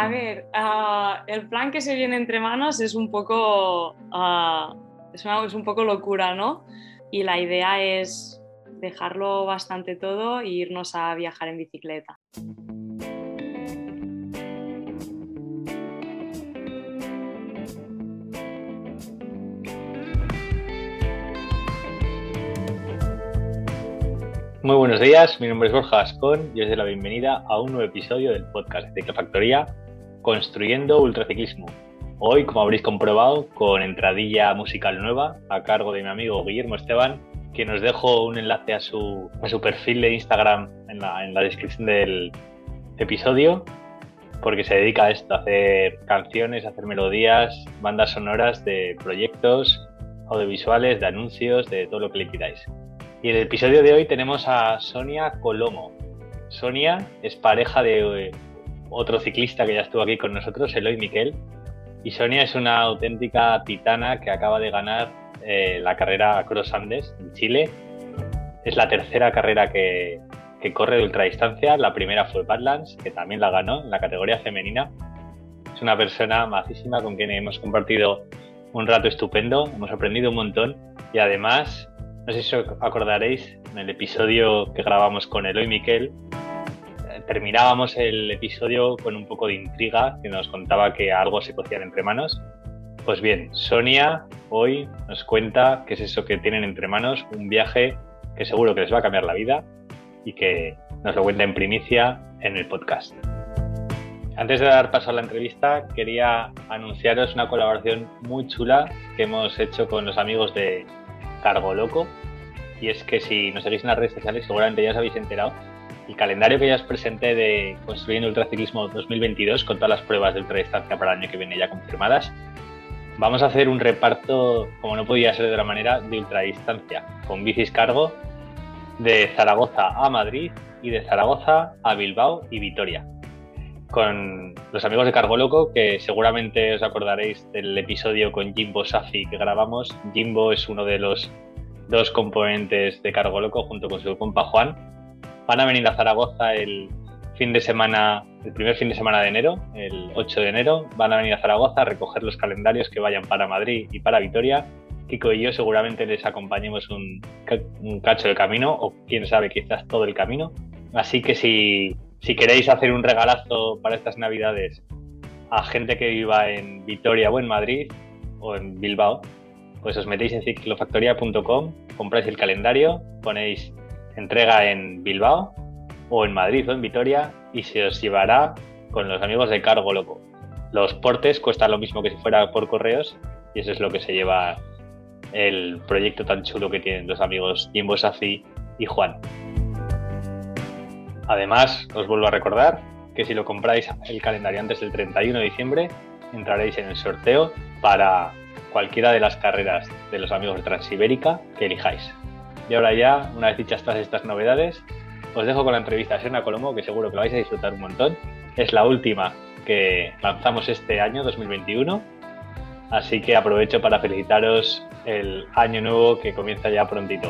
A ver, ah, el plan que se viene entre manos es un poco, ah, es, es un poco locura, ¿no? Y la idea es dejarlo bastante todo e irnos a viajar en bicicleta. Muy buenos días, mi nombre es Borja Ascón y os doy la bienvenida a un nuevo episodio del podcast de Ciclofactoría Construyendo Ultraciclismo. Hoy, como habréis comprobado, con entradilla musical nueva a cargo de mi amigo Guillermo Esteban, que nos dejo un enlace a su, su perfil de Instagram en la, en la descripción del episodio, porque se dedica a esto, a hacer canciones, a hacer melodías, bandas sonoras de proyectos audiovisuales, de anuncios, de todo lo que le pidáis. Y en el episodio de hoy tenemos a Sonia Colomo. Sonia es pareja de eh, otro ciclista que ya estuvo aquí con nosotros, Eloy Miquel. Y Sonia es una auténtica titana que acaba de ganar eh, la carrera Cross Andes en Chile. Es la tercera carrera que, que corre de ultradistancia. La primera fue Badlands, que también la ganó en la categoría femenina. Es una persona macísima con quien hemos compartido un rato estupendo, hemos aprendido un montón y además no sé si os acordaréis, en el episodio que grabamos con Eloy Miquel, terminábamos el episodio con un poco de intriga que nos contaba que algo se cocía entre manos. Pues bien, Sonia hoy nos cuenta qué es eso que tienen entre manos, un viaje que seguro que les va a cambiar la vida y que nos lo cuenta en primicia en el podcast. Antes de dar paso a la entrevista, quería anunciaros una colaboración muy chula que hemos hecho con los amigos de Cargo Loco. Y es que si nos seguís en las redes sociales, seguramente ya os habéis enterado. El calendario que ya os presenté de Construyendo Ultraciclismo 2022, con todas las pruebas de ultradistancia para el año que viene ya confirmadas, vamos a hacer un reparto, como no podía ser de otra manera, de ultradistancia, con bicis cargo de Zaragoza a Madrid y de Zaragoza a Bilbao y Vitoria con los amigos de Cargo Loco, que seguramente os acordaréis del episodio con Jimbo Safi que grabamos. Jimbo es uno de los dos componentes de Cargo Loco junto con su compa Juan. Van a venir a Zaragoza el fin de semana, el primer fin de semana de enero, el 8 de enero. Van a venir a Zaragoza a recoger los calendarios que vayan para Madrid y para Vitoria. Kiko y yo seguramente les acompañemos un, un cacho de camino, o quién sabe, quizás todo el camino. Así que si si queréis hacer un regalazo para estas navidades a gente que viva en Vitoria o en Madrid o en Bilbao, pues os metéis en ciclofactoría.com, compráis el calendario, ponéis entrega en Bilbao o en Madrid o en Vitoria y se os llevará con los amigos de Cargo Loco. Los portes cuestan lo mismo que si fuera por correos y eso es lo que se lleva el proyecto tan chulo que tienen los amigos Jimbo Safi y Juan. Además, os vuelvo a recordar que si lo compráis el calendario antes del 31 de diciembre, entraréis en el sorteo para cualquiera de las carreras de los amigos de Transibérica que elijáis. Y ahora ya, una vez dichas todas estas novedades, os dejo con la entrevista a Sena Colomo, que seguro que lo vais a disfrutar un montón. Es la última que lanzamos este año, 2021. Así que aprovecho para felicitaros el año nuevo que comienza ya prontito.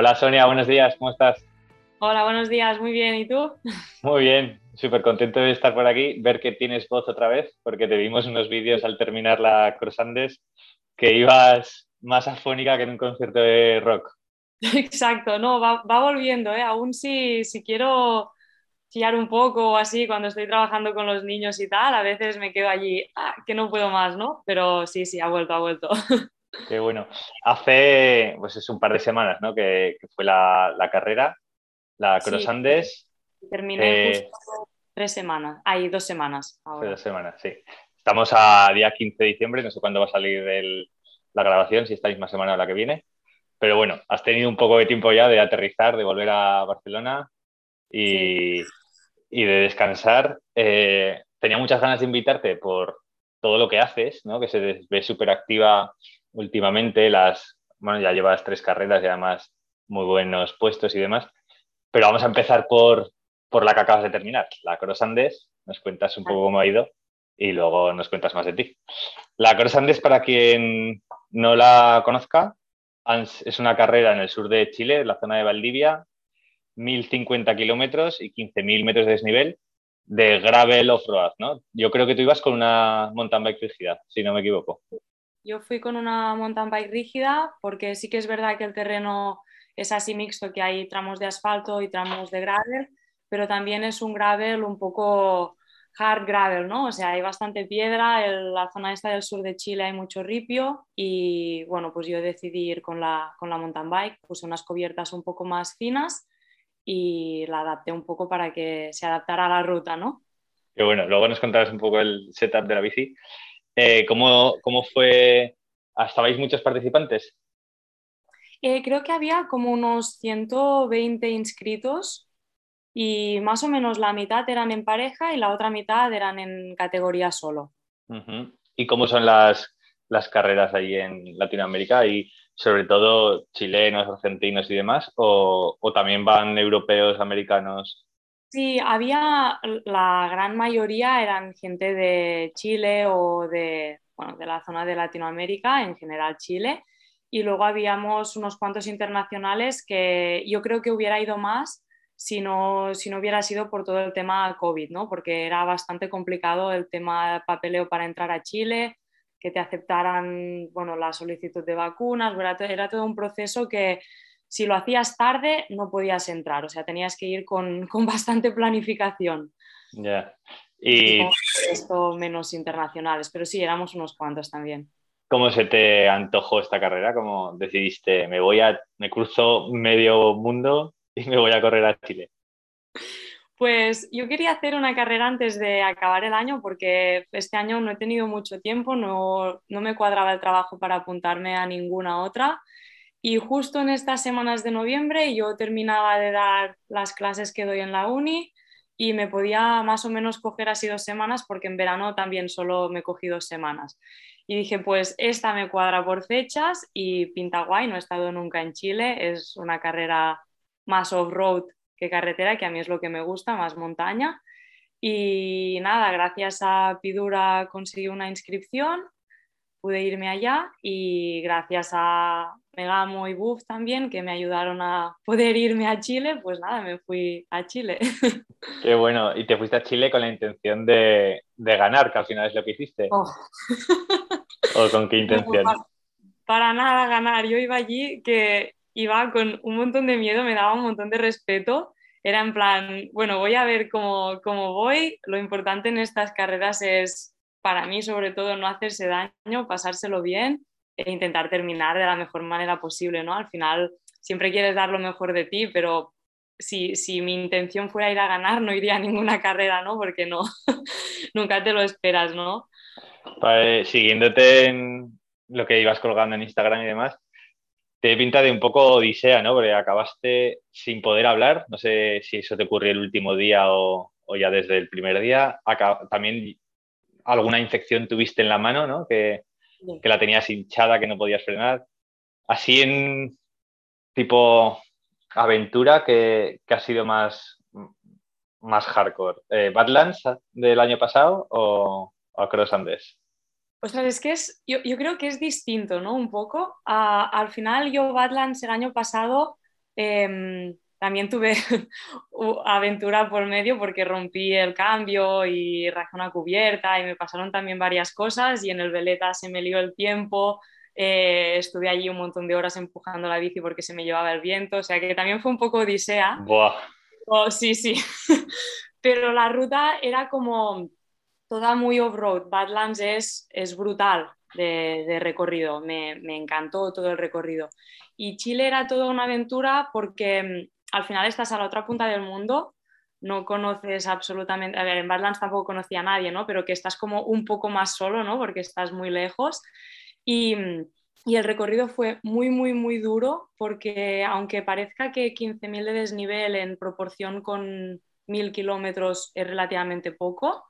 Hola Sonia, buenos días, ¿cómo estás? Hola, buenos días, muy bien, ¿y tú? Muy bien, súper contento de estar por aquí, ver que tienes voz otra vez, porque te vimos unos vídeos al terminar la Andes que ibas más afónica que en un concierto de rock. Exacto, no, va, volviendo, ¿eh? aún si, si quiero chillar un poco o así cuando estoy trabajando con los niños y tal, a veces me quedo allí, ah, que no puedo más, ¿no? Pero sí, sí, ha vuelto, ha vuelto. Qué bueno. Hace, pues es un par de semanas, ¿no? Que, que fue la, la, carrera, la Cross Andes. Terminé eh, tres semanas, hay dos semanas. Ahora. Dos semanas, sí. Estamos a día 15 de diciembre, no sé cuándo va a salir el, la grabación, si esta misma semana o la que viene. Pero bueno, has tenido un poco de tiempo ya de aterrizar, de volver a Barcelona y, sí. y de descansar. Eh, tenía muchas ganas de invitarte por, todo lo que haces, ¿no? que se ve súper activa últimamente, las, bueno, ya llevas tres carreras y además muy buenos puestos y demás, pero vamos a empezar por, por la que acabas de terminar, la Cross Andes, nos cuentas un poco cómo ha ido y luego nos cuentas más de ti. La Cross Andes, para quien no la conozca, es una carrera en el sur de Chile, en la zona de Valdivia, 1.050 kilómetros y 15.000 metros de desnivel de gravel off-road, ¿no? Yo creo que tú ibas con una mountain bike rígida, si no me equivoco. Yo fui con una mountain bike rígida porque sí que es verdad que el terreno es así mixto, que hay tramos de asfalto y tramos de gravel, pero también es un gravel un poco hard gravel, ¿no? O sea, hay bastante piedra, en la zona esta del sur de Chile hay mucho ripio y bueno, pues yo decidí ir con la, con la mountain bike, puse unas cubiertas un poco más finas y la adapté un poco para que se adaptara a la ruta, ¿no? Qué bueno, luego nos contarás un poco el setup de la bici. Eh, ¿cómo, ¿Cómo fue? ¿Estabais muchos participantes? Eh, creo que había como unos 120 inscritos y más o menos la mitad eran en pareja y la otra mitad eran en categoría solo. ¿Y cómo son las, las carreras ahí en Latinoamérica? Y sobre todo chilenos, argentinos y demás, o, también van europeos, americanos? Sí, había, la gran mayoría eran gente de Chile o de, bueno, de la zona de Latinoamérica, en general Chile, y luego habíamos unos cuantos internacionales que yo creo que hubiera ido más si no, si no hubiera sido por todo el tema COVID, ¿no? porque era bastante complicado el tema papeleo para entrar a Chile, que te aceptaran bueno, la solicitud de vacunas, era, todo un proceso que si lo hacías tarde no podías entrar, o sea, tenías que ir con, con bastante planificación. Ya. Y esto menos internacionales, pero sí, éramos unos cuantos también. ¿Cómo se te antojó esta carrera? ¿Cómo decidiste, me voy a, me cruzo medio mundo y me voy a correr a Chile? Pues yo quería hacer una carrera antes de acabar el año porque este año no he tenido mucho tiempo, no, me cuadraba el trabajo para apuntarme a ninguna otra. Y justo en estas semanas de noviembre yo terminaba de dar las clases que doy en la uni y me podía más o menos coger así dos semanas porque en verano también solo me cogí dos semanas. Y dije, pues esta me cuadra por fechas y pinta guay, no he estado nunca en Chile, es una carrera más off-road que carretera, que a mí es lo que me gusta, más montaña. Y nada, gracias a Pidura conseguí una inscripción, pude irme allá y gracias a Megamo y Buff también, que me ayudaron a poder irme a Chile, pues nada, me fui a Chile. Qué bueno, y te fuiste a Chile con la intención de, de ganar, que al final es lo que hiciste. Oh. ¿O con qué intención? para, nada ganar, yo iba allí que iba con un montón de miedo, me daba un montón de respeto. Era en plan, bueno, voy a ver cómo, cómo voy. Lo importante en estas carreras es, para mí, sobre todo, no hacerse daño, pasárselo bien e intentar terminar de la mejor manera posible, ¿no? Al final, siempre quieres dar lo mejor de ti, pero si, si, mi intención fuera ir a ganar, no iría a ninguna carrera, ¿no? Porque no, nunca te lo esperas, ¿no? siguiéndote en lo que ibas colgando en Instagram y demás, te pinta de un poco odisea, ¿no? Porque acabaste sin poder hablar. No sé si eso te ocurrió el último día o, ya desde el primer día. también alguna infección tuviste en la mano, ¿no? Que, la tenías hinchada, que no podías frenar. Así en tipo aventura, que, ha sido más, más hardcore. Eh, ¿Badlands del año pasado o, o Cross Andes? Pues es que es, yo, creo que es distinto, ¿no? Un poco. al final yo Badlands el año pasado em, también tuve aventura por medio porque rompí el cambio y rajé una cubierta y me pasaron también varias cosas y en el veleta se me lió el tiempo. Eh, estuve allí un montón de horas empujando la bici porque se me llevaba el viento, o sea que también fue un poco odisea. Buah. Oh, sí, sí. Pero la ruta era como toda muy off-road. Badlands es, es brutal de, recorrido, me, encantó todo el recorrido. Y Chile era toda una aventura porque mm, al final estás a la otra punta del mundo, no conoces absolutamente, a ver, en Badlands tampoco conocía a nadie, ¿no? Pero que estás como un poco más solo, ¿no? Porque estás muy lejos. Y, el recorrido fue muy, muy, muy duro porque aunque parezca que 15.000 de desnivel en proporción con 1.000 kilómetros es relativamente poco,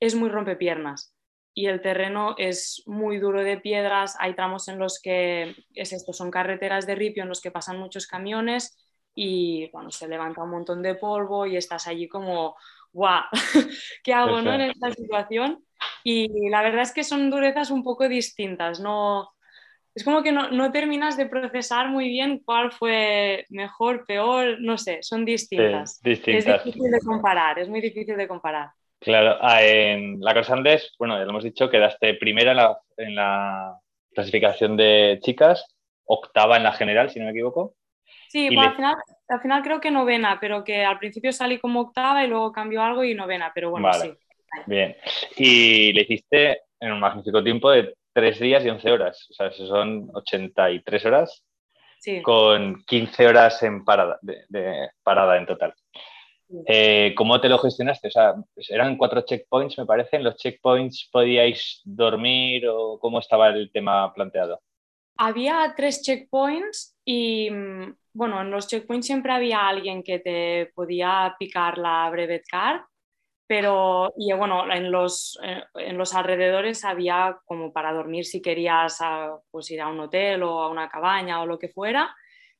es muy rompepiernas y el terreno es muy duro de piedras. Hay tramos en los que es esto, son carreteras de ripio en los que pasan muchos camiones y bueno, se levanta un montón de polvo y estás allí como, guau, ¿qué hago ¿no? en esta situación? Y la verdad es que son durezas un poco distintas, no, es como que no, terminas de procesar muy bien cuál fue mejor, peor, no sé, son distintas. distintas. Es difícil de comparar, es muy difícil de comparar. Claro, ah, en la Cross Andes, bueno, ya lo hemos dicho, quedaste primera en la, en la clasificación de chicas, octava en la general, si no me equivoco. Sí, al, final, al final creo que novena, pero que al principio salí como octava y luego cambió algo y novena, pero bueno, sí. Bien. Y le hiciste en un magnífico tiempo de tres días y 11 horas. O sea, eso son 83 horas con 15 horas en parada, de, parada en total. Eh, ¿Cómo te lo gestionaste? O sea, pues eran cuatro checkpoints, me parece. ¿En los checkpoints podíais dormir o cómo estaba el tema planteado? Había tres checkpoints y, mm, bueno, en los checkpoints siempre había alguien que te podía picar la brevet card pero y bueno, en los, eh, en los alrededores había como para dormir si querías ah, pues ir a un hotel o a una cabaña o lo que fuera,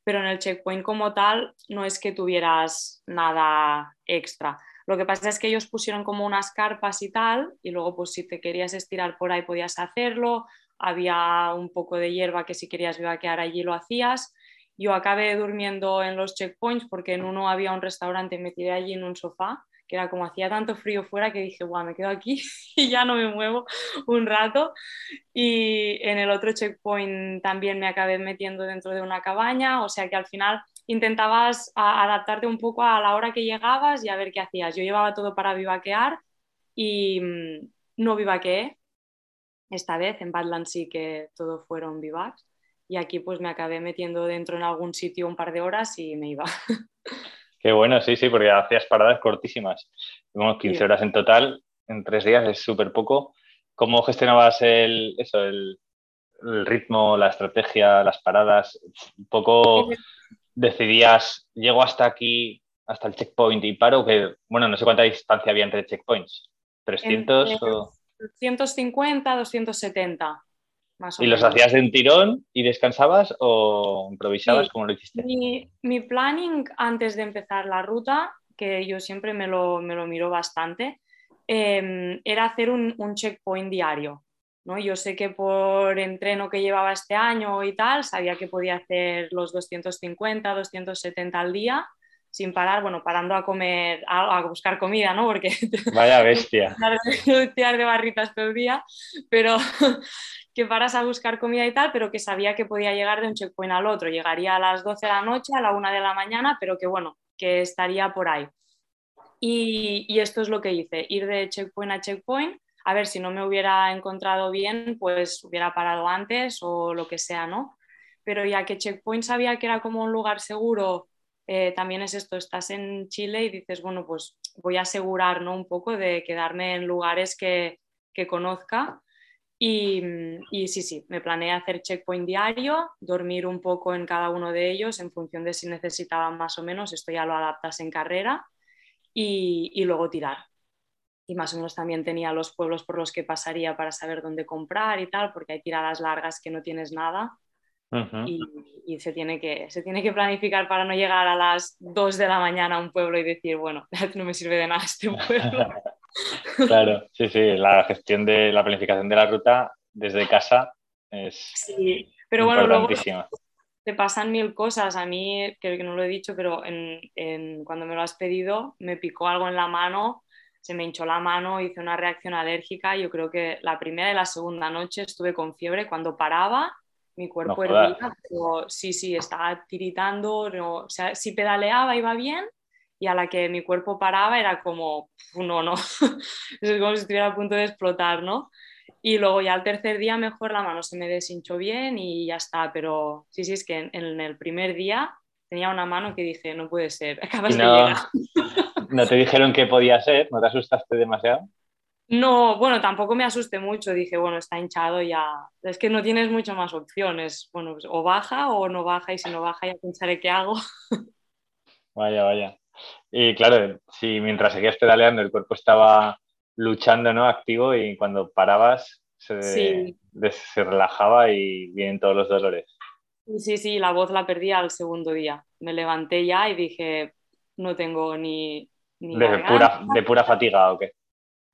pero en el checkpoint como tal no es que tuvieras nada extra. Lo que pasa es que ellos pusieron como unas carpas y tal, y luego pues si te querías estirar por ahí podías hacerlo, había un poco de hierba que si querías vivaquear allí lo hacías. Yo acabé durmiendo en los checkpoints porque en uno había un restaurante y me tiré allí en un sofá que era como hacía tanto frío fuera que dije, guau, me quedo aquí y ya no me muevo un rato. Y en el otro checkpoint también me acabé metiendo dentro de una cabaña, o sea que al final intentabas adaptarte un poco a la hora que llegabas y a ver qué hacías. Yo llevaba todo para vivaquear y mm, no vivaqueé. Esta vez en Badlands sí que todo fueron vivacs y aquí pues me acabé metiendo dentro en algún sitio un par de horas y me iba. Qué bueno, sí, sí, porque hacías paradas cortísimas. 15 horas en total, en tres días es súper poco. ¿Cómo gestionabas el, eso, el, ritmo, la estrategia, las paradas? Un poco decidías, llego hasta aquí, hasta el checkpoint y paro, que, bueno, no sé cuánta distancia había entre checkpoints. ¿300 o...? 250, 270. ¿Y los hacías de un tirón y descansabas o improvisabas? como lo hiciste? Mi, planning antes de empezar la ruta, que yo siempre me lo, me lo miro bastante, em, era hacer un, un, checkpoint diario. ¿no? Yo sé que por entreno que llevaba este año y tal, sabía que podía hacer los 250, 270 al día sin parar, bueno, parando a comer, a, buscar comida, ¿no? Porque... Vaya bestia. de barritas todo el día, pero que paras a buscar comida y tal, pero que sabía que podía llegar de un checkpoint al otro. Llegaría a las 12 de la noche, a la 1 de la mañana, pero que bueno, que estaría por ahí. Y, esto es lo que hice, ir de checkpoint a checkpoint, a ver si no me hubiera encontrado bien, pues hubiera parado antes o lo que sea, ¿no? Pero ya que checkpoint sabía que era como un lugar seguro, eh, también es esto, estás en Chile y dices, bueno, pues voy a asegurar un poco de quedarme en lugares que, que conozca Mm, y, sí, sí, me planeé hacer checkpoint diario, dormir un poco en cada uno de ellos en función de si necesitaban más o menos, esto ya lo adaptas en carrera, y, luego tirar. Y más o menos también tenía los pueblos por los que pasaría para saber dónde comprar y tal, porque hay tiradas largas que no tienes nada. y, se, tiene que, se tiene que planificar para no llegar a las 2 de la mañana a un pueblo y decir, bueno, no me sirve de nada este pueblo. Claro, sí, sí, la gestión de la planificación de la ruta desde casa es sí, pero bueno, luego te pasan mil cosas. A mí, creo que no lo he dicho, pero cuando me lo has pedido, me picó algo en la mano, se me hinchó la mano, hice una reacción alérgica. Yo creo que la primera y la segunda noche estuve con fiebre. Cuando paraba, mi cuerpo hervía, sí, sí, estaba tiritando. o sea, si pedaleaba iba bien, y a la que mi cuerpo paraba era como, no, no, es como si estuviera a punto de explotar, ¿no? Y luego ya al tercer día mejor la mano se me deshinchó bien y ya está, pero sí, sí, es que en, el primer día tenía una mano que dije, no puede ser, acabas de llegar. ¿No te dijeron que podía ser? ¿No te asustaste demasiado? No, bueno, tampoco me asusté mucho, dije, bueno, está hinchado ya, es que no tienes muchas más opciones, bueno, pues, o baja o no baja y si no baja ya pensaré qué hago. Vaya, vaya. Y claro, si mientras seguías pedaleando el cuerpo estaba luchando, ¿no? Activo y cuando parabas se, se relajaba y vienen todos los dolores. Sí, sí, la voz la perdí al segundo día. Me levanté ya y dije, no tengo ni... de, pura, ¿De pura fatiga o qué?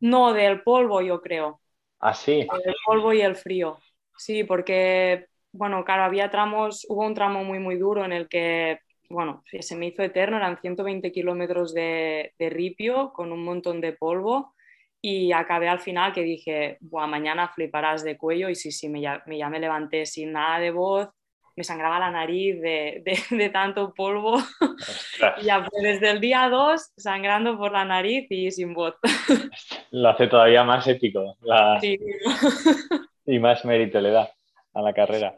No, del polvo yo creo. ¿Ah, sí? El polvo y el frío. Sí, porque, bueno, claro, había tramos, hubo un tramo muy, muy duro en el que, bueno, se me hizo eterno, eran 120 kilómetros de, de ripio con un montón de polvo y acabé al final que dije, Buah, mañana fliparás de cuello y sí, sí, me, ya, me, ya me levanté sin nada de voz, me sangraba la nariz de, de, tanto polvo. y ya pues, desde el día 2 sangrando por la nariz y sin voz. Lo hace todavía más épico. Sí y más mérito le da a la carrera.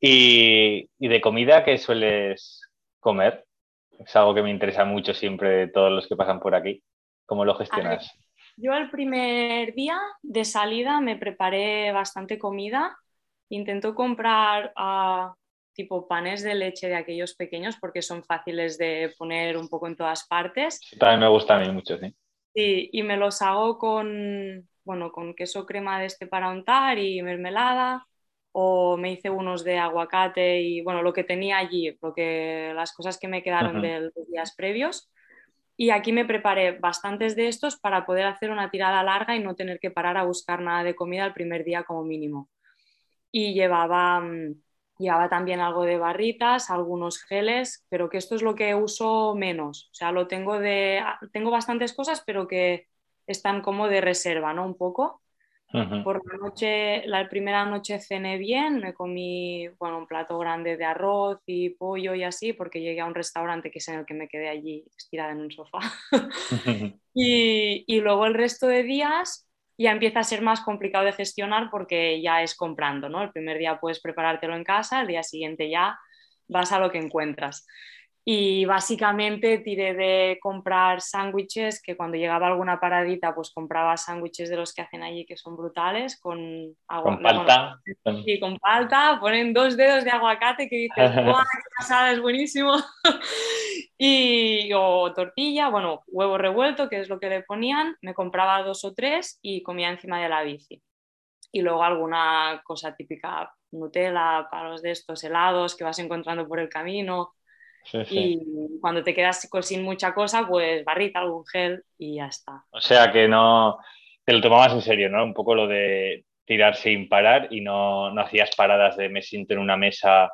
¿Y, de comida qué sueles comer? Es algo que me interesa mucho siempre de todos los que pasan por aquí. ¿Cómo lo gestionas? yo el primer día de salida me preparé bastante comida. Intento comprar uh, tipo panes de leche de aquellos pequeños porque son fáciles de poner un poco en todas partes. También me gusta a mí mucho, sí. Sí, y me los hago con, bueno, con queso crema de este para untar y mermelada, o me hice unos de aguacate y bueno, lo que tenía allí, lo las cosas que me quedaron de los días previos. Y aquí me preparé bastantes de estos para poder hacer una tirada larga y no tener que parar a buscar nada de comida el primer día como mínimo. Y llevaba, mm, llevaba también algo de barritas, algunos geles, pero que esto es lo que uso menos. O sea, lo tengo de, ah, tengo bastantes cosas, pero que están como de reserva, ¿no? Un poco. Por la noche, la primera noche cené bien, me comí, bueno, un plato grande de arroz y pollo y así, porque llegué a un restaurante que es en el que me quedé allí estirada en un sofá. y, y, luego el resto de días ya empieza a ser más complicado de gestionar porque ya es comprando, ¿no? El primer día puedes preparártelo en casa, el día siguiente ya vas a lo que encuentras. Y básicamente tiré de comprar sándwiches, que cuando llegaba alguna paradita, pues compraba sándwiches de los que hacen allí, que son brutales, con agua. Con palta. sí, con palta, ponen dos dedos de aguacate que dices, ¡guau, qué pasada, es buenísimo! y, o tortilla, bueno, huevo revuelto, que es lo que le ponían, me compraba dos o tres y comía encima de la bici. Y luego alguna cosa típica, Nutella, palos de estos helados que vas encontrando por el camino y cuando te quedas sin mucha cosa, pues barrita, algún gel y ya está. O sea que no te lo tomabas en serio, ¿no? Un poco lo de tirar sin parar y no, no hacías paradas de me siento en una mesa,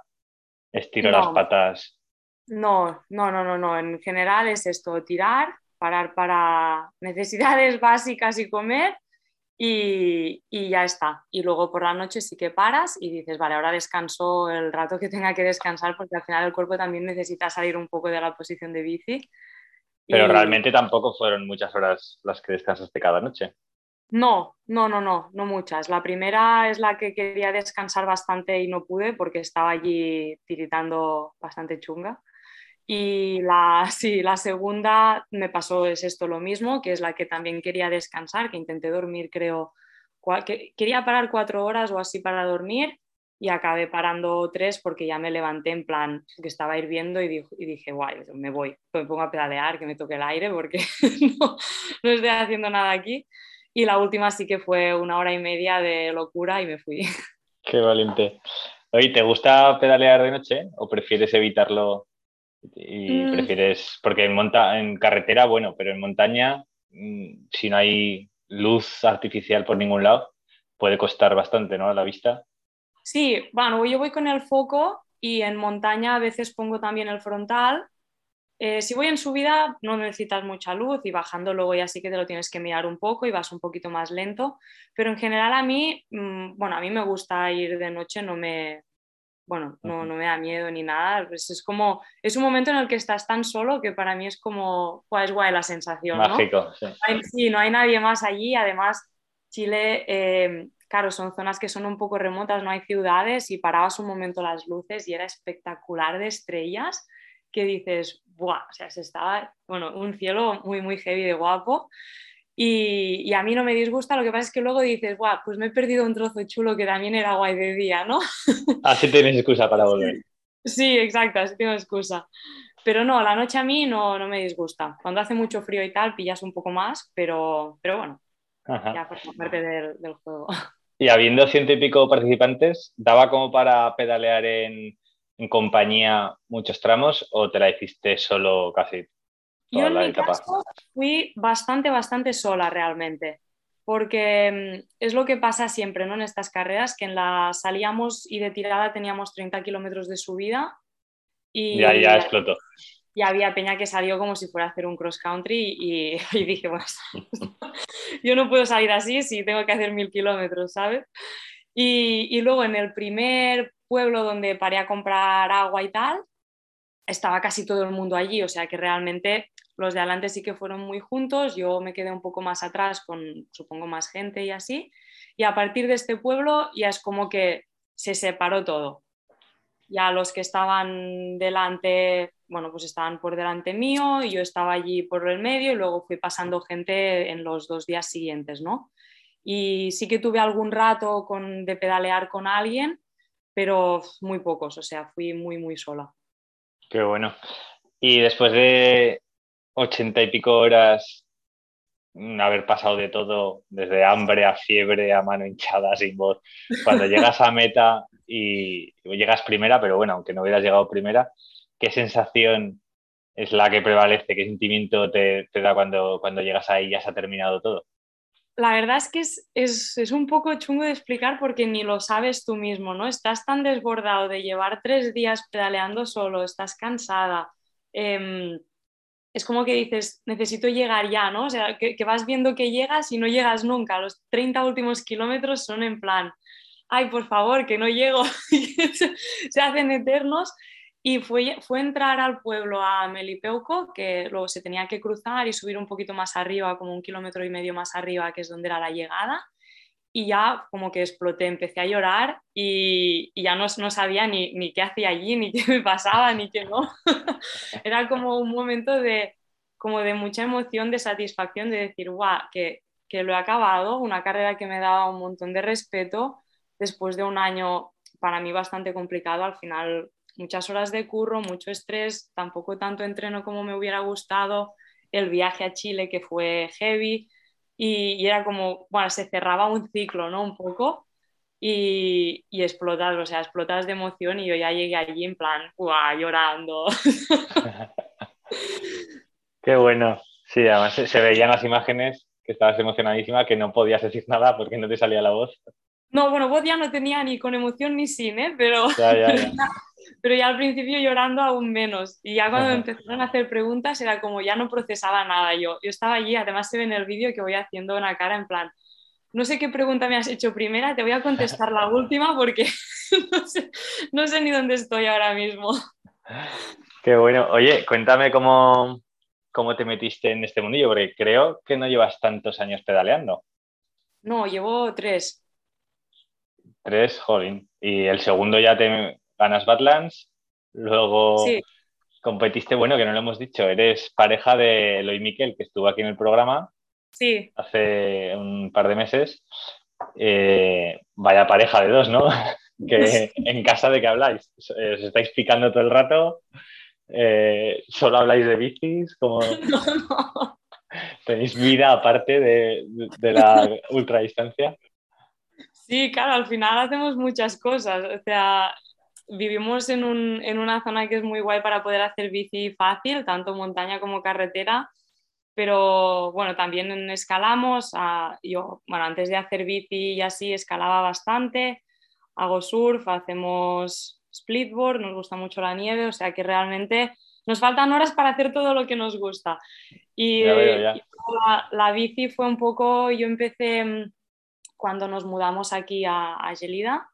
estiro las patas. No, no, no, no, no. En general es esto, tirar, parar para necesidades básicas y comer y, ya está. Y luego por la noche sí que paras y dices, vale, ahora descanso el rato que tenga que descansar porque al final el cuerpo también necesita salir un poco de la posición de bici. Pero realmente tampoco fueron muchas horas las que descansaste cada noche. No, no, no, no, no muchas. La primera es la que quería descansar bastante y no pude porque estaba allí tiritando bastante chunga. Y la, sí, la segunda me pasó es esto lo mismo, que es la que también quería descansar, que intenté dormir, creo, que quería parar cuatro horas o así para dormir y acabé parando tres porque ya me levanté en plan que estaba hirviendo y, y dije, guay, me voy, me pongo a pedalear, que me toque el aire porque no, no estoy haciendo nada aquí. Y la última sí que fue una hora y media de locura y me fui. Qué valiente. Oye, ¿te gusta pedalear de noche o prefieres evitarlo y mm. prefieres, porque en, monta en carretera, bueno, pero en montaña, mm, si no hay luz artificial por ningún lado, puede costar bastante, ¿no? A la vista. Sí, bueno, yo voy con el foco y en montaña a veces pongo también el frontal. Eh, si voy en subida no necesitas mucha luz y bajando luego ya sí que te lo tienes que mirar un poco y vas un poquito más lento, pero en general a mí, mm, bueno, a mí me gusta ir de noche, no me, bueno, no, no, me da miedo ni nada. Pues es como, es un momento en el que estás tan solo que para mí es como, es guay la sensación. Mágico, sí. sí. no hay nadie más allí. Además, Chile, eh, claro, son zonas que son un poco remotas, no hay ciudades y parabas un momento las luces y era espectacular de estrellas que dices, ¡buah! O sea, se estaba, bueno, un cielo muy, muy heavy de guapo. Y, a mí no me disgusta, lo que pasa es que luego dices, guau, pues me he perdido un trozo chulo que también era guay de día, ¿no? Así tienes excusa para volver. Sí, exacto, así tengo excusa. Pero no, la noche a mí no, no me disgusta. Cuando hace mucho frío y tal, pillas un poco más, pero, pero bueno, ya por parte del, del, juego. Y habiendo ciento y pico participantes, ¿daba como para pedalear en, en compañía muchos tramos o te la hiciste solo casi Yo en mi Caso fui bastante, bastante sola realmente, porque mm, es lo que pasa siempre ¿no? en estas carreras, que en la salíamos y de tirada teníamos 30 kilómetros de subida y ya, ya explotó. Y había peña que salió como si fuera a hacer un cross country y, y dije, bueno, yo no puedo salir así si tengo que hacer mil kilómetros, ¿sabes? Y, y, luego en el primer pueblo donde paré a comprar agua y tal, estaba casi todo el mundo allí, o sea que realmente los de adelante sí que fueron muy juntos, yo me quedé un poco más atrás con, supongo, más gente y así, y a partir de este pueblo ya es como que se separó todo. Ya los que estaban delante, bueno, pues estaban por delante mío y yo estaba allí por el medio y luego fui pasando gente en los dos días siguientes, ¿no? Y sí que tuve algún rato de pedalear con alguien, pero muy pocos, o sea, fui muy, muy sola. Qué bueno. Y después de ochenta y pico horas, mm, haber pasado de todo, desde hambre a fiebre, a mano hinchada, sin voz, cuando llegas a meta y llegas primera, pero bueno, aunque no hubieras llegado primera, ¿qué sensación es la que prevalece? ¿Qué sentimiento te, te da cuando, cuando llegas ahí y ya se ha terminado todo? la verdad es que es, un poco chungo de explicar porque ni lo sabes tú mismo, ¿no? Estás tan desbordado de llevar tres días pedaleando solo, estás cansada. Em, es como que dices, necesito llegar ya, ¿no? O sea, que, vas viendo que llegas y no llegas nunca. Los 30 últimos kilómetros son en plan, ay, por favor, que no llego. se hacen eternos y fue, fue entrar al pueblo a Melipeuco, que luego se tenía que cruzar y subir un poquito más arriba, como un kilómetro y medio más arriba, que es donde era la llegada. Y ya como que exploté, empecé a llorar y, ya no, no sabía ni, ni, qué hacía allí, ni qué me pasaba, ni qué no. era como un momento de, como de mucha emoción, de satisfacción, de decir, guau, que, que lo he acabado, una carrera que me daba un montón de respeto después de un año para mí bastante complicado, al final muchas horas de curro, mucho estrés, tampoco tanto entreno como me hubiera gustado, el viaje a Chile que fue heavy y, era como, bueno, se cerraba un ciclo, ¿no? Un poco y, y explotas, o sea, explotas de emoción y yo ya llegué allí en plan, ¡guau! llorando. Qué bueno. Sí, además se, veían las imágenes que estabas emocionadísima, que no podías decir nada porque no te salía la voz. No, bueno, voz ya no tenía ni con emoción ni sin, ¿eh? Pero pero ya al principio llorando aún menos. Y ya cuando me empezaron a hacer preguntas era como ya no procesaba nada yo. Yo estaba allí, además se ve en el vídeo que voy haciendo una cara en plan, no sé qué pregunta me has hecho primera, te voy a contestar la última porque no, sé, no sé ni dónde estoy ahora mismo. Qué bueno. Oye, cuéntame cómo, cómo te metiste en este mundillo, porque creo que no llevas tantos años pedaleando. No, llevo tres. Tres, jolín. Y el segundo ya te, ganas Badlands, luego competiste, bueno, que no lo hemos dicho, eres pareja de Eloy Miquel, que estuvo aquí en el programa sí. hace un par de meses. Eh, vaya pareja de dos, ¿no? que en casa de qué habláis, os estáis picando todo el rato, eh, solo habláis de bicis, como... ¿Tenéis vida aparte de, de la ultradistancia? Sí, claro, al final hacemos muchas cosas. O sea, vivimos en, un, en, una zona que es muy guay para poder hacer bici fácil, tanto montaña como carretera, pero bueno, también escalamos. yo, bueno, antes de hacer bici y así, escalaba bastante, hago surf, hacemos splitboard, nos gusta mucho la nieve, o sea que realmente nos faltan horas para hacer todo lo que nos gusta. Y, La, la, bici fue un poco, yo empecé mm, cuando nos mudamos aquí a, a Gelida,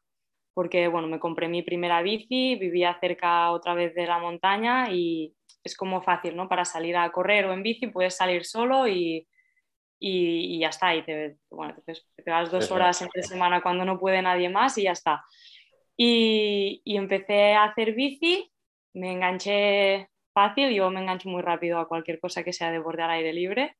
porque bueno, me compré mi primera bici, vivía cerca otra vez de la montaña y es como fácil, ¿no? Para salir a correr o en bici puedes salir solo y, y, ya está. Y te, bueno, te, pegas dos horas entre semana cuando no puede nadie más y ya está. Y, y, empecé a hacer bici, me enganché fácil, yo me engancho muy rápido a cualquier cosa que sea de borde al aire libre.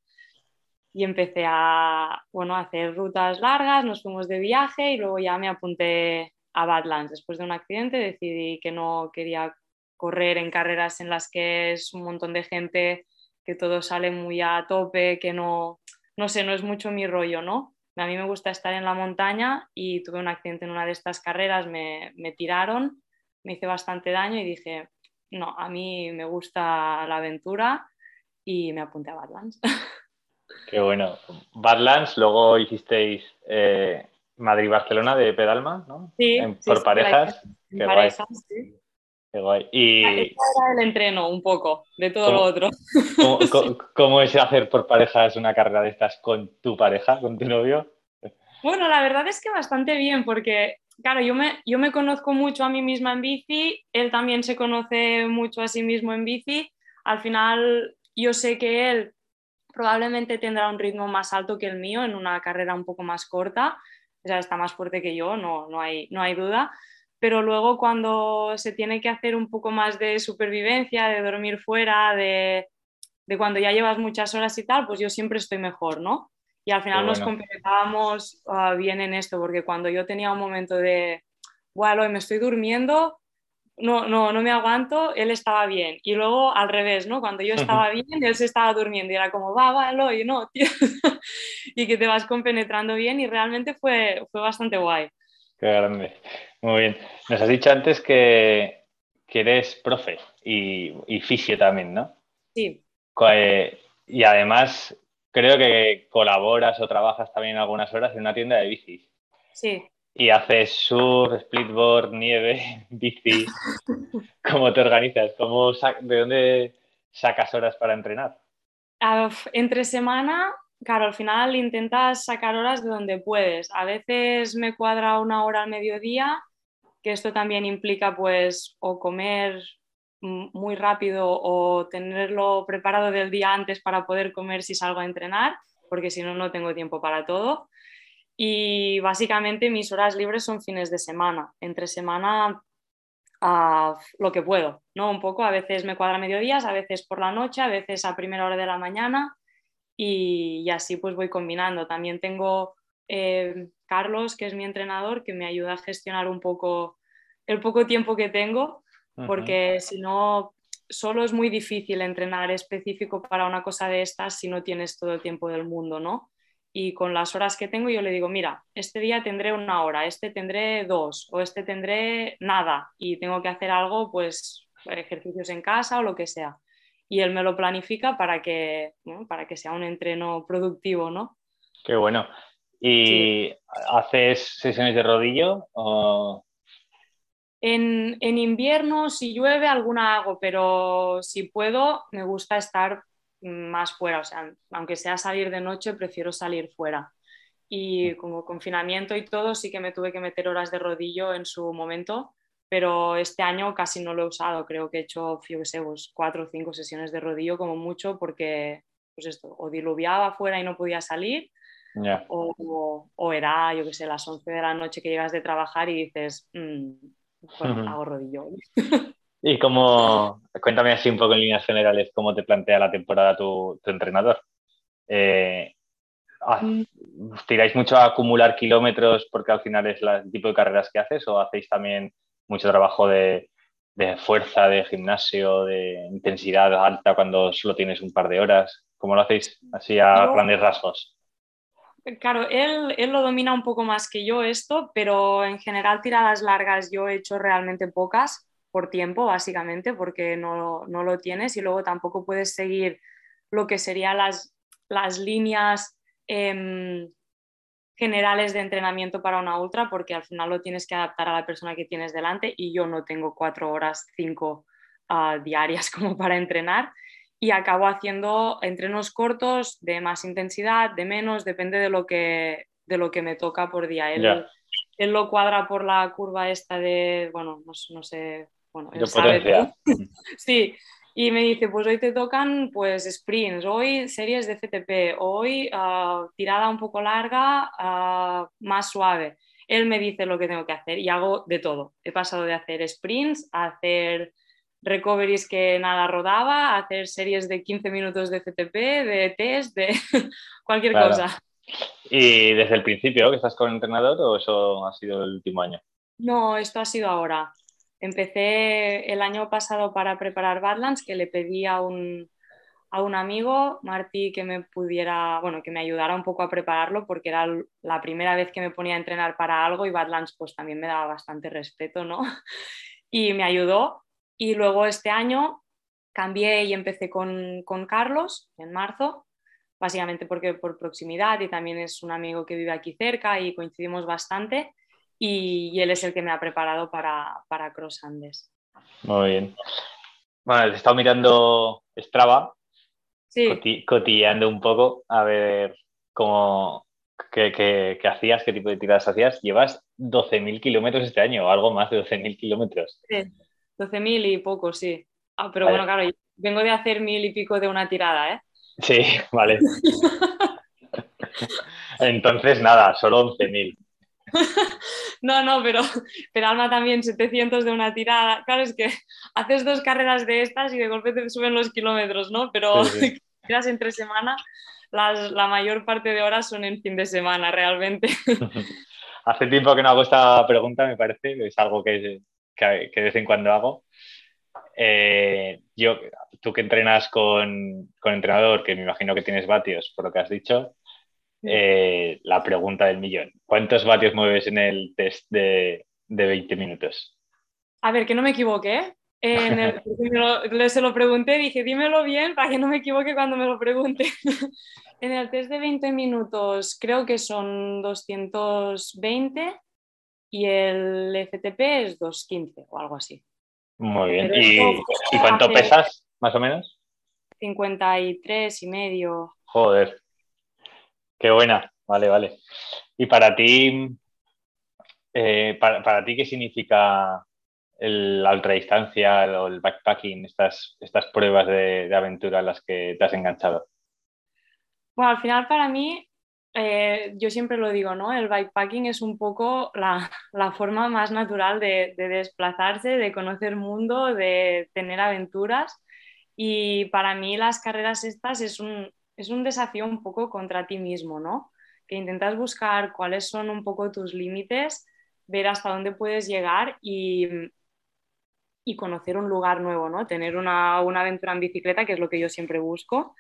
Y empecé a, bueno, a hacer rutas largas, nos fuimos de viaje y luego ya me apunté a Badlands. Después de un accidente decidí que no quería correr en carreras en las que es un montón de gente, que todo sale muy a tope, que no, no sé, no es mucho mi rollo, ¿no? A mí me gusta estar en la montaña y tuve un accidente en una de estas carreras, me, me tiraron, me hice bastante daño y dije, no, a mí me gusta la aventura y me apunté a Badlands. Qué bueno. Badlands, luego hicisteis eh, Madrid-Barcelona de Pedalma, ¿no? Sí. por parejas. Qué parejas, sí. Qué guay. Y... Era el entreno un poco de todo lo otro. ¿cómo, es hacer por parejas una carrera de estas con tu pareja, con tu novio? Bueno, la verdad es que bastante bien, porque, claro, yo me, yo me conozco mucho a mí misma en bici, él también se conoce mucho a sí mismo en bici. Al final, yo sé que él probablemente tendrá un ritmo más alto que el mío en una carrera un poco más corta, o sea, está más fuerte que yo, no, no, hay, no hay duda pero luego cuando se tiene que hacer un poco más de supervivencia, de dormir fuera, de, cuando ya llevas muchas horas y tal, pues yo siempre estoy mejor, ¿no? Y al final nos completábamos ah, bien en esto, porque cuando yo tenía un momento de, bueno, me estoy durmiendo, no, no, no me aguanto, él estaba bien. Y luego al revés, ¿no? Cuando yo estaba bien, él se estaba durmiendo y era como, va, va, y no, tío. y que te vas compenetrando bien y realmente fue, fue bastante guay. Qué grande. Muy bien. Nos has dicho antes que, eres profe y, y, fisio también, ¿no? Sí. Eh, y además creo que colaboras o trabajas también algunas horas en una tienda de bicis. Sí. Y haces surf, splitboard, nieve, bici. ¿Cómo te organizas? ¿Cómo ¿De dónde sacas horas para entrenar? entre semana claro, al final intentas sacar horas de donde puedes. A veces me cuadra una hora al mediodía, que esto también implica pues o comer muy rápido o tenerlo preparado del día antes para poder comer si salgo a entrenar, porque si no, no tengo tiempo para todo. Y básicamente mis horas libres son fines de semana. Entre semana a lo que puedo, ¿no? Un poco, a veces me cuadra mediodías, a veces por la noche, a veces a primera hora de la mañana y, así pues voy combinando. También tengo eh, Carlos, que es mi entrenador, que me ayuda a gestionar un poco el poco tiempo que tengo, porque si no, solo es muy difícil entrenar específico para una cosa de estas si no tienes todo el tiempo del mundo, ¿no? Y con las horas que tengo yo le digo, mira, este día tendré una hora, este tendré dos o este tendré nada y tengo que hacer algo, pues ejercicios en casa o lo que sea y él me lo planifica para que, para que sea un entreno productivo, ¿no? Qué bueno. ¿Y haces sesiones de rodillo? En, en, invierno, si llueve, alguna hago, pero si puedo, me gusta estar más fuera. O sea, aunque sea salir de noche, prefiero salir fuera. Y como confinamiento y todo, sí que me tuve que meter horas de rodillo en su momento pero este año casi no lo he usado. Creo que he hecho, yo qué sé, pues, cuatro o cinco sesiones de rodillo como mucho porque, pues esto, o diluviaba afuera y no podía salir, o, o, era, yo qué sé, las 11 de la noche que llegas de trabajar y dices, mm, bueno, hago rodillo. y cómo, cuéntame así un poco en líneas generales, cómo te plantea la temporada tu, tu entrenador. Eh, ah, mm. ¿Tiráis mucho a acumular kilómetros porque al final es el tipo de carreras que haces o hacéis también mucho trabajo de, fuerza, de gimnasio, de intensidad alta cuando solo tienes un par de horas. ¿Cómo lo hacéis así a grandes rasgos? Claro, él, él, lo domina un poco más que yo esto, pero en general tiradas largas yo he hecho realmente pocas por tiempo, básicamente, porque no, no lo tienes y luego tampoco puedes seguir lo que serían las, las líneas eh, generales de entrenamiento para una ultra porque al final lo tienes que adaptar a la persona que tienes delante y yo no tengo cuatro horas, cinco ah, diarias como para entrenar y acabo haciendo entrenos cortos de más intensidad, de menos, depende de lo que, de lo que me toca por día. Él, él lo cuadra por la curva esta de, bueno, no, sé, bueno, él sabe sí, y me dice, pues hoy te tocan pues sprints, hoy series de FTP, hoy ah, tirada un poco larga, ah, más suave. Él me dice lo que tengo que hacer y hago de todo. He pasado de hacer sprints a hacer recoveries que nada rodaba, a hacer series de 15 minutos de FTP, de test, de cualquier cosa. ¿Y desde el principio que estás con el entrenador o eso ha sido el último año? No, esto ha sido ahora. Empecé el año pasado para preparar Badlands, que le pedí a un, a un amigo, Martí, que me pudiera, bueno, que me ayudara un poco a prepararlo porque era la primera vez que me ponía a entrenar para algo y Badlands pues también me daba bastante respeto, ¿no? Y me ayudó. Y luego este año cambié y empecé con, con Carlos en marzo, básicamente porque por proximidad y también es un amigo que vive aquí cerca y coincidimos bastante y, él es el que me ha preparado para, para Cross Andes. Muy bien. Bueno, he estado mirando Strava, sí. cotillando un poco a ver cómo, qué, hacías, qué tipo de tiradas hacías. Llevas 12.000 kilómetros este año, o algo más de 12.000 kilómetros. Sí, 12.000 y poco, sí. Ah, pero bueno, claro, vengo de hacer mil y pico de una tirada, ¿eh? Sí, vale. Entonces, nada, solo 11.000. no, no, pero, pero Alma también 700 de una tirada. Claro, es que haces dos carreras de estas y de golpe te suben los kilómetros, ¿no? Pero sí, entre semana, la mayor parte de horas son en fin de semana, realmente. Hace tiempo que no hago esta pregunta, me parece, es algo que, que, de vez en cuando hago. Eh, yo, tú que entrenas con, con entrenador, que me imagino que tienes vatios, por lo que has dicho, eh, la pregunta del millón. ¿Cuántos vatios mueves en el test de, de 20 minutos? A ver, que no me equivoque. se lo pregunté, dije, dímelo bien para que no me equivoque cuando me lo pregunte. en el test de 20 minutos creo que son 220 y el FTP es 215 o algo así. Muy bien. ¿Y, ¿Y, cuánto pesas, más o menos? 53 y medio. Joder. Qué buena, vale, vale. Y para ti, eh, para, ti, ¿qué significa la ultradistancia o el backpacking, estas, estas pruebas de, aventura a las que te has enganchado? Bueno, al final para mí, eh, yo siempre lo digo, ¿no? El bikepacking es un poco la, forma más natural de, de, desplazarse, de conocer mundo, de tener aventuras. Y para mí las carreras estas es un, es un desafío un poco contra ti mismo, ¿no? Que intentas buscar cuáles son un poco tus límites, ver hasta dónde puedes llegar y, y conocer un lugar nuevo, ¿no? Tener una, aventura en bicicleta, que es lo que yo siempre busco,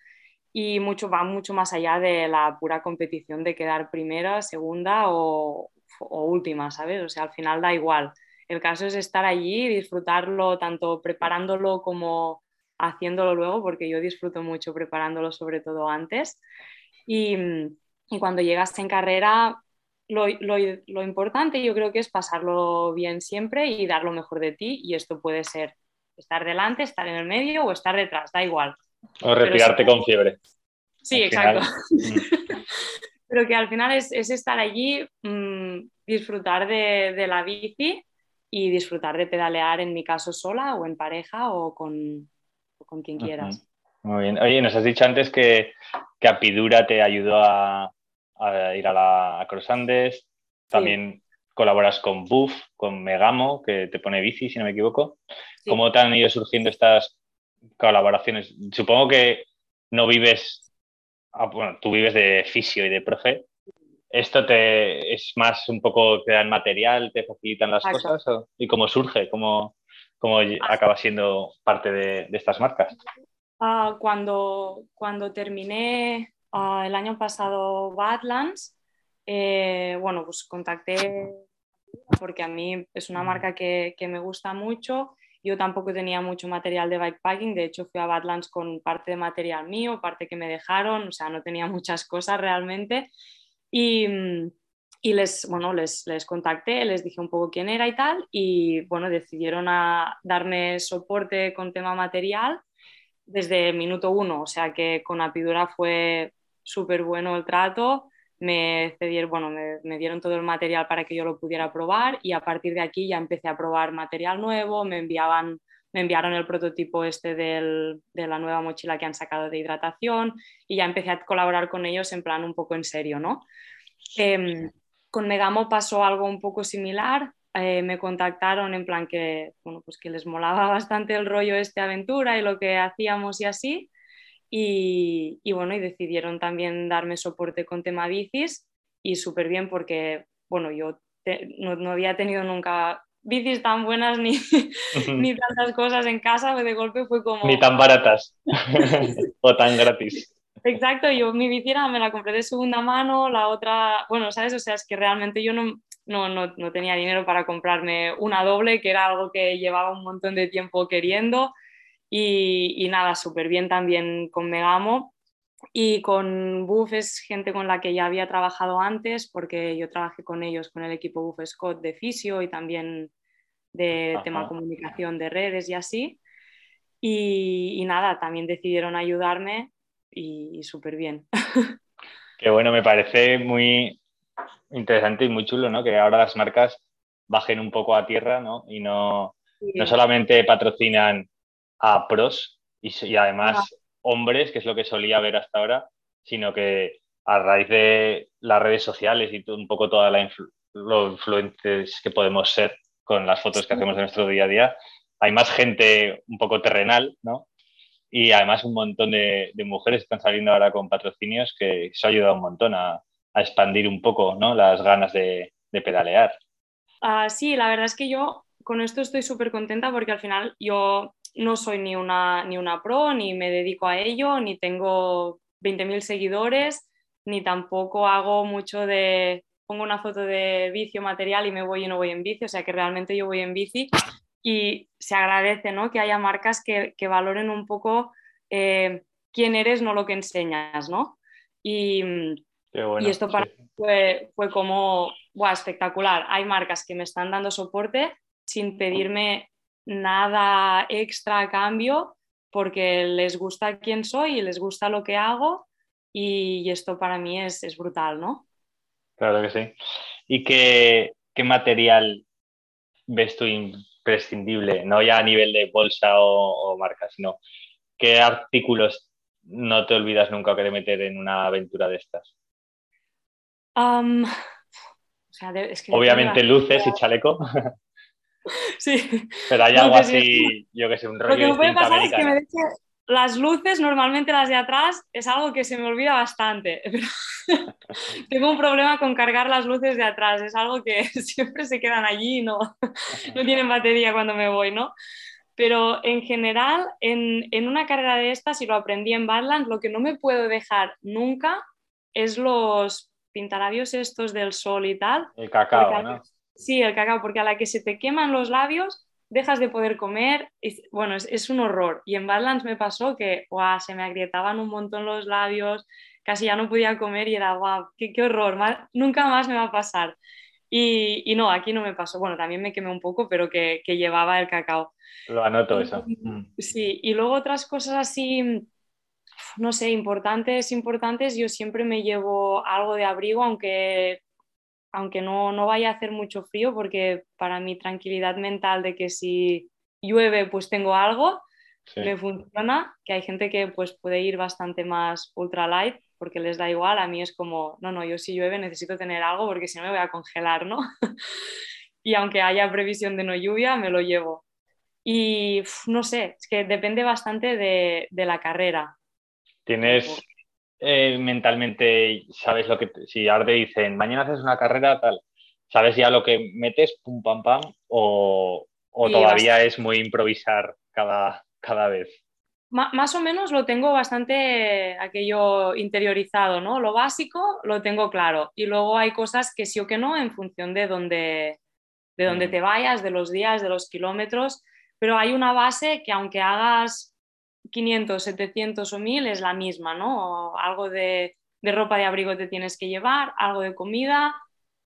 y mucho, va mucho más allá de la pura competición de quedar primera, segunda o, o última, ¿sabes? O sea, al final da igual. El caso es estar allí, disfrutarlo tanto preparándolo como haciéndolo luego, porque yo disfruto mucho preparándolo, sobre todo antes. Y, y cuando llegas en carrera, lo, lo, lo, importante yo creo que es pasarlo bien siempre y dar lo mejor de ti. Y esto puede ser estar delante, estar en el medio o estar detrás, da igual. O retirarte con fiebre. Sí, exacto. Mm. Pero que al final es, es estar allí, mmm, disfrutar de, de, la bici y disfrutar de pedalear, en mi caso sola o en pareja o con, con quien quieras. Muy bien. Oye, nos has dicho antes que, que Apidura te ayudó a, ir a la a Andes. También colaboras con Buff, con Megamo, que te pone bici, si no me equivoco. ¿Cómo te han ido surgiendo estas colaboraciones? Supongo que no vives, ah, bueno, tú vives de fisio y de profe. ¿Esto te es más un poco, te dan material, te facilitan las cosas? ¿Y cómo surge? ¿Cómo, cómo acaba siendo parte de, estas marcas? Ah, cuando, cuando terminé ah, el año pasado Badlands, eh, bueno, pues contacté porque a mí es una marca que, que, me gusta mucho. Yo tampoco tenía mucho material de bikepacking, de hecho fui a Badlands con parte de material mío, parte que me dejaron, o sea, no tenía muchas cosas realmente. Y, mm, y les, bueno, les, les, contacté, les dije un poco quién era y tal, y bueno, decidieron a darme soporte con tema material desde el minuto uno, o sea que con Apidura fue súper bueno el trato, me, cedieron, bueno, me, dieron todo el material para que yo lo pudiera probar y a partir de aquí ya empecé a probar material nuevo, me enviaban me enviaron el prototipo este del, de la nueva mochila que han sacado de hidratación y ya empecé a colaborar con ellos en plan un poco en serio, ¿no? Eh, con Megamo pasó algo un poco similar. Eh, me contactaron en plan que, bueno, pues que les molaba bastante el rollo este aventura y lo que hacíamos y así. Y, y bueno, y decidieron también darme soporte con tema bicis y súper bien porque, bueno, yo no, no, había tenido nunca bicis tan buenas ni, ni tantas cosas en casa, de golpe fue como... Ni tan baratas o tan gratis. Exacto, yo mi bici me la compré de segunda mano, la otra, bueno, ¿sabes? O sea, es que realmente yo no, no, no, no tenía dinero para comprarme una doble, que era algo que llevaba un montón de tiempo queriendo. Y, y nada, súper bien también con Megamo. Y con Buff es gente con la que ya había trabajado antes, porque yo trabajé con ellos, con el equipo Buff Scott de fisio y también de tema comunicación de redes y así. Y, y, nada, también decidieron ayudarme y, súper bien. Qué bueno, me parece muy interesante y muy chulo, ¿no? Que ahora las marcas bajen un poco a tierra, ¿no? Y no, no solamente patrocinan a pros y, además hombres, que es lo que solía ver hasta ahora, sino que a raíz de las redes sociales y un poco toda la lo influentes que podemos ser con las fotos que hacemos de nuestro día a día, hay más gente un poco terrenal, ¿no? Y además un montón de, mujeres están saliendo ahora con patrocinios que eso ha ayudado un montón a, expandir un poco ¿no? las ganas de, pedalear. Uh, sí, la verdad es que yo con esto estoy súper contenta porque al final yo no soy ni una, ni una pro, ni me dedico a ello, ni tengo 20.000 seguidores, ni tampoco hago mucho de pongo una foto de vicio material y me voy y no voy en bici, o sea que realmente yo voy en bici y se agradece ¿no? que haya marcas que, que valoren un poco eh, quién eres, no lo que enseñas, ¿no? Y, y esto para mí fue, fue, como espectacular. Hay marcas que me están dando soporte sin pedirme nada extra a cambio porque les gusta quién soy y les gusta lo que hago y, esto para mí es, es, brutal, ¿no? Claro que sí. ¿Y qué, qué material ves tú prescindible, no ya a nivel de bolsa o, marca, sino qué artículos no te olvidas nunca que de meter en una aventura de estas. Obviamente luces y chaleco. Sí. Pero hay algo así, yo que sé, un rollo. Lo que me puede pasar es que me deje las luces, normalmente las de atrás, es algo que se me olvida bastante. Tengo un problema con cargar las luces de atrás, es algo que siempre se quedan allí y no, no tienen batería cuando me voy, ¿no? Pero en general, en, en, una carrera de estas, y lo aprendí en Badlands, lo que no me puedo dejar nunca es los pintalabios estos del sol y tal. El cacao, ¿no? Sí, el cacao, porque a la que se te queman los labios, dejas de poder comer, bueno, es, un horror. Y en Badlands me pasó que se me agrietaban un montón los labios, casi ya no podía comer y era, guau, qué, horror, nunca más me va a pasar. Y, no, aquí no me pasó. Bueno, también me quemé un poco, pero que, llevaba el cacao. Lo anoto eso. Mm. Sí, y luego otras cosas así, no sé, importantes, importantes, yo siempre me llevo algo de abrigo, aunque aunque no, no vaya a hacer mucho frío, porque para mi tranquilidad mental de que si llueve pues tengo algo, me funciona, que hay gente que pues puede ir bastante más ultralight porque les da igual, a mí es como, no, no, yo si llueve necesito tener algo porque si no me voy a congelar, ¿no? y aunque haya previsión de no lluvia, me lo llevo. Y no sé, es que depende bastante de, de la carrera. ¿Tienes eh, mentalmente sabes lo que, si ahora te dicen, mañana haces una carrera, tal, ¿sabes ya lo que metes, pum, pam, pam, o, todavía es muy improvisar cada, cada vez? más o menos lo tengo bastante aquello interiorizado, ¿no? Lo básico lo tengo claro y luego hay cosas que sí o que no en función de dónde, de dónde te vayas, de los días, de los kilómetros, pero hay una base que aunque hagas 500, 700 o 1000 es la misma, ¿no? Algo de, ropa de abrigo te tienes que llevar, algo de comida,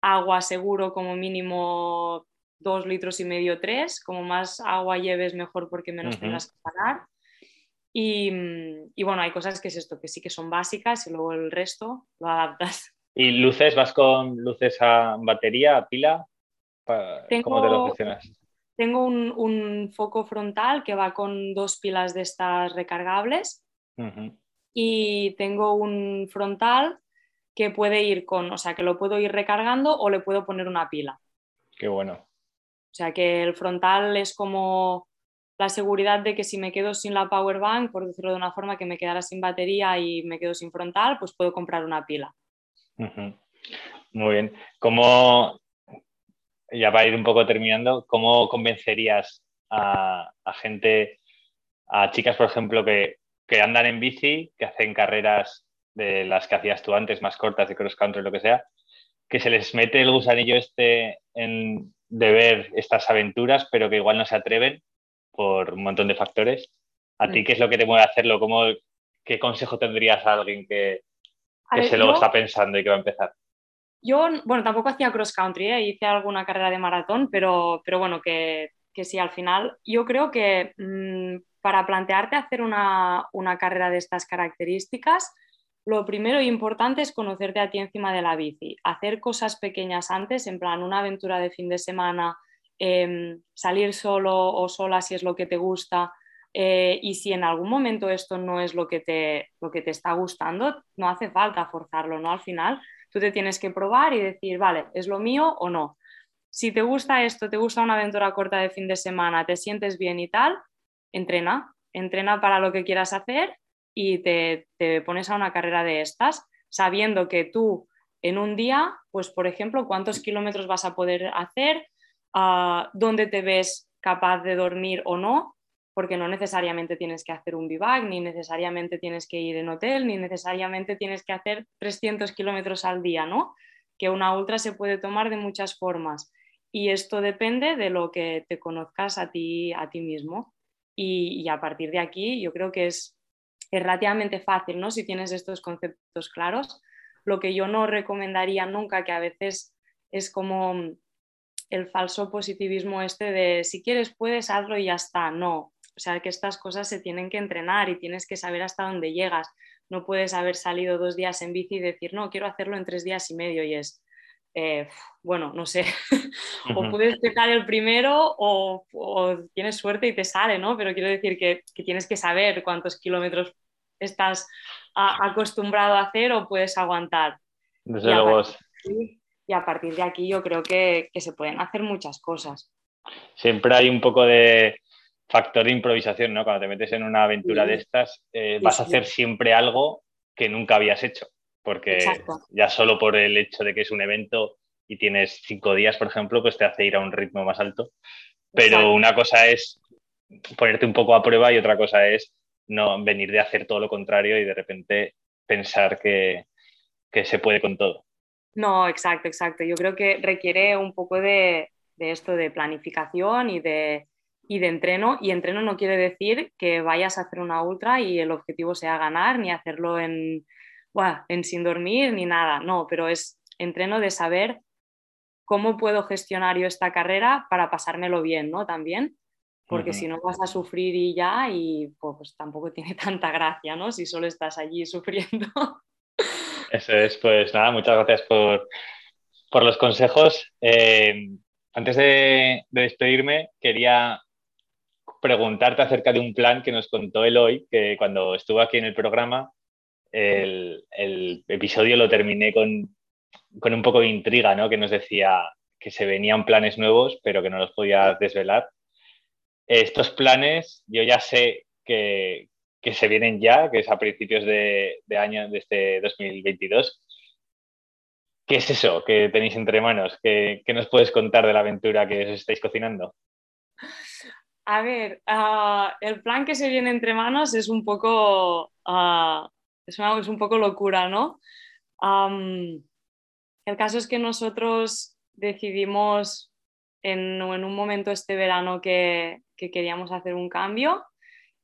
agua seguro como mínimo dos litros y medio, tres, como más agua lleves mejor porque menos tengas que pagar. Y, y, bueno, hay cosas que es esto, que sí que son básicas y luego el resto lo adaptas. ¿Y luces? ¿Vas con luces a batería, a pila? ¿Cómo te lo gestionas? Tengo un, foco frontal que va con dos pilas de estas recargables y tengo un frontal que puede ir con, o sea, que lo puedo ir recargando o le puedo poner una pila. Qué bueno. O sea, que el frontal es como la seguridad de que si me quedo sin la power bank, por decirlo de una forma, que me quedara sin batería y me quedo sin frontal, pues puedo comprar una pila. Muy bien. ¿Cómo, ya para ir un poco terminando, ¿cómo convencerías a, gente, a chicas, por ejemplo, que, andan en bici, que hacen carreras de las que hacías tú antes, más cortas, de cross country, lo que sea, que se les mete el gusanillo este en, de ver estas aventuras, pero que igual no se atreven por un montón de factores? ¿A ti mm. qué es lo que te mueve a hacerlo? ¿Cómo, ¿Qué consejo tendrías a alguien que, se lo está pensando y que va a empezar? Yo, bueno, tampoco hacía cross country, ¿eh? hice alguna carrera de maratón, pero, pero bueno, que, que sí, al final yo creo que mm, para plantearte hacer una, una, carrera de estas características, lo primero e importante es conocerte a ti encima de la bici, hacer cosas pequeñas antes, en plan una aventura de fin de semana, em, salir solo o sola si es lo que te gusta. Eh, y si en algún momento esto no es lo que, te, lo que te está gustando, no hace falta forzarlo, ¿no? Al final Tú te tienes que probar y decir, vale, ¿es lo mío o no? Si te gusta esto, te gusta una aventura corta de fin de semana, te sientes bien y tal, entrena, entrena para lo que quieras hacer y te, pones a una carrera de estas, sabiendo que tú en un día, pues por ejemplo, cuántos kilómetros vas a poder hacer, ah, dónde te ves capaz de dormir o no, porque no necesariamente tienes que hacer un vivac, ni necesariamente tienes que ir en hotel, ni necesariamente tienes que hacer 300 kilómetros al día, ¿no? Que una ultra se puede tomar de muchas formas y esto depende de lo que te conozcas a ti, a ti mismo. Y, a partir de aquí yo creo que es, es relativamente fácil, ¿no? Si tienes estos conceptos claros. Lo que yo no recomendaría nunca, que a veces es como el falso positivismo este de si quieres puedes, hazlo y ya está. No, o sea, que estas cosas se tienen que entrenar y tienes que saber hasta dónde llegas. No puedes haber salido dos días en bici y decir, no, quiero hacerlo en tres días y medio y es, eh, bueno, no sé, o puedes dejar el primero o, tienes suerte y te sale, ¿no? Pero quiero decir que, tienes que saber cuántos kilómetros estás acostumbrado a hacer o puedes aguantar. Desde y luego. y a partir de aquí yo creo que, que se pueden hacer muchas cosas. Siempre hay un poco de, factor de improvisación, ¿no? Cuando te metes en una aventura de estas, eh, vas a hacer siempre algo que nunca habías hecho, porque ya solo por el hecho de que es un evento y tienes cinco días, por ejemplo, pues te hace ir a un ritmo más alto. Pero una cosa es ponerte un poco a prueba y otra cosa es no venir de hacer todo lo contrario y de repente pensar que, que se puede con todo. No, exacto, exacto. Yo creo que requiere un poco de, de esto de planificación y de, y de entreno. Y entreno no quiere decir que vayas a hacer una ultra y el objetivo sea ganar, ni hacerlo en, en sin dormir, ni nada. No, pero es entreno de saber cómo puedo gestionar yo esta carrera para pasármelo bien, ¿no? También, porque si no vas a sufrir y ya, y pues, tampoco tiene tanta gracia, ¿no? Si solo estás allí sufriendo. Eso es, pues nada, muchas gracias por, por los consejos. Eh, antes de, de, despedirme, quería preguntarte acerca de un plan que nos contó hoy que cuando estuvo aquí en el programa, el, episodio lo terminé con, un poco de intriga, ¿no? Que nos decía que se venían planes nuevos, pero que no los podía desvelar. Estos planes, yo ya sé que, se vienen ya, que es a principios de, año de este 2022. ¿Qué es eso que tenéis entre manos? ¿Qué, ¿Qué, nos puedes contar de la aventura que os estáis cocinando? A ver, ah, el plan que se viene entre manos es un poco, uh, es, un poco locura, ¿no? el caso es que nosotros decidimos en, un momento este verano que, queríamos hacer un cambio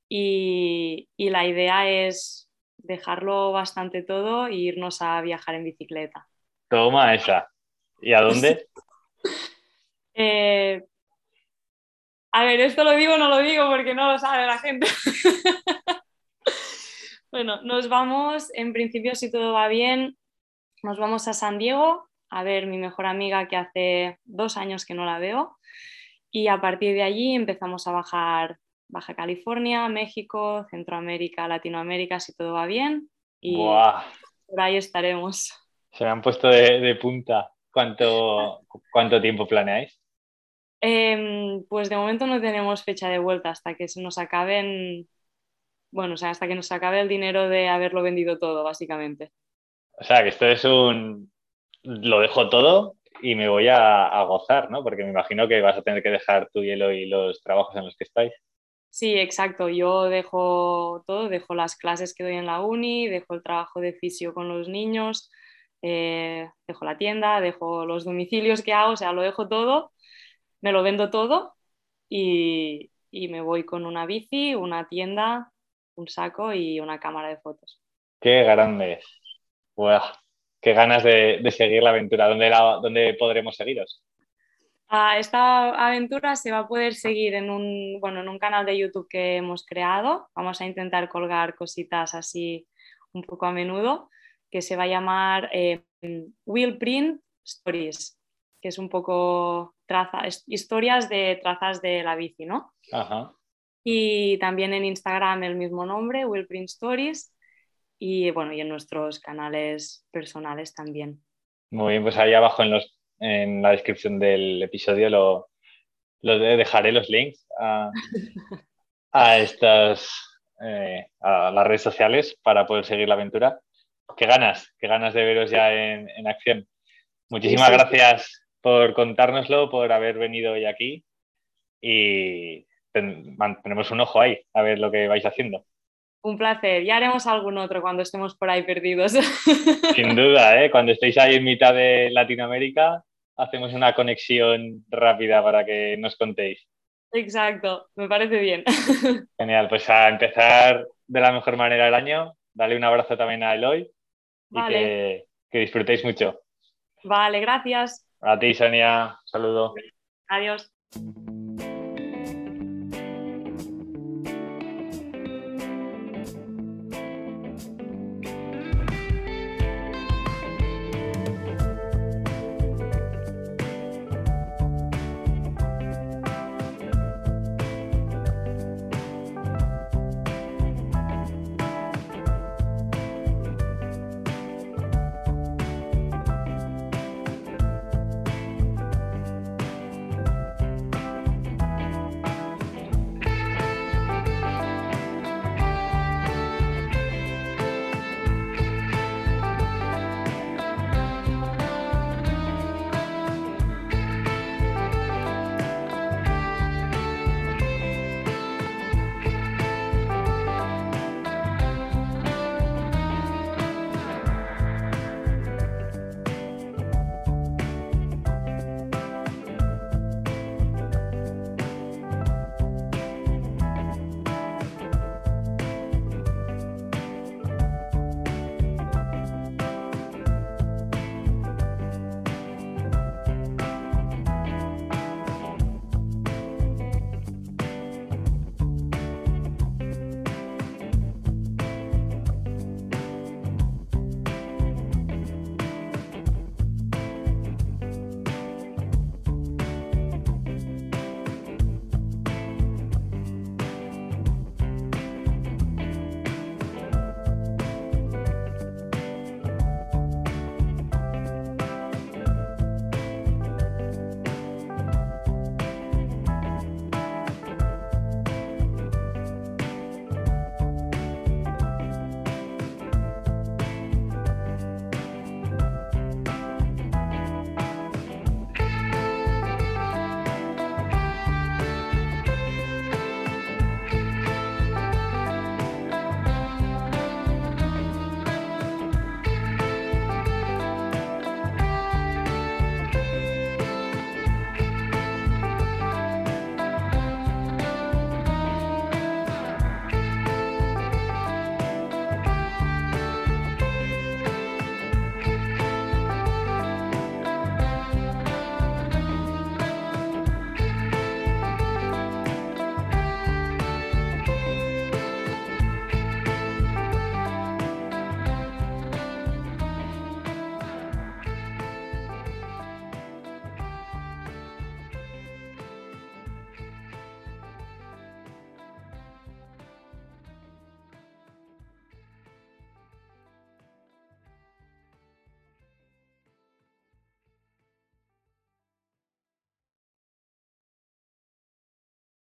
y, la idea es dejarlo bastante todo e irnos a viajar en bicicleta. Toma esa. ¿Y a dónde? eh, a ver, esto lo digo o no lo digo porque no lo sabe la gente. bueno, nos vamos, en principio, si todo va bien, nos vamos a San Diego a ver mi mejor amiga que hace dos años que no la veo. Y a partir de allí empezamos a bajar Baja California, México, Centroamérica, Latinoamérica, si todo va bien. Y por ahí estaremos. Se me han puesto de, punta. ¿Cuánto, ¿Cuánto tiempo planeáis? Em, pues de momento no tenemos fecha de vuelta hasta que se nos acaben, bueno, o sea, hasta que nos acabe el dinero de haberlo vendido todo, básicamente. O sea, que esto es un... Lo dejo todo y me voy a, gozar, ¿no? Porque me imagino que vas a tener que dejar tu hielo y los trabajos en los que estáis. Sí, exacto. Yo dejo todo, dejo las clases que doy en la uni, dejo el trabajo de fisio con los niños, eh, dejo la tienda, dejo los domicilios que hago, o sea, lo dejo todo, me lo vendo todo y, y me voy con una bici, una tienda, un saco y una cámara de fotos. Qué grande. qué ganas de, seguir la aventura. ¿Dónde, ¿Dónde podremos seguiros? Ah, esta aventura se va a poder seguir en un, bueno, en un canal de YouTube que hemos creado. Vamos a intentar colgar cositas así un poco a menudo, que se va a llamar eh, Will Print Stories, que es un poco traza, historias de trazas de la bici, ¿no? Ajá. Y también en Instagram el mismo nombre, Will Print Stories y bueno, y en nuestros canales personales también. Muy bien, pues ahí abajo en, los, en la descripción del episodio lo, lo dejaré los links a, a estas eh, a las redes sociales para poder seguir la aventura. Qué ganas, qué ganas de veros ya en, en acción. Muchísimas gracias por contárnoslo, por haber venido hoy aquí y tenemos un ojo ahí a ver lo que vais haciendo. Un placer. Ya haremos algún otro cuando estemos por ahí perdidos. Sin duda, ¿eh? cuando estéis ahí en mitad de Latinoamérica, hacemos una conexión rápida para que nos contéis. Exacto, me parece bien. Genial, pues a empezar de la mejor manera el año, dale un abrazo también a Eloy y que, que disfrutéis mucho. Vale, gracias. A ti, Sonia, saludo. Adiós.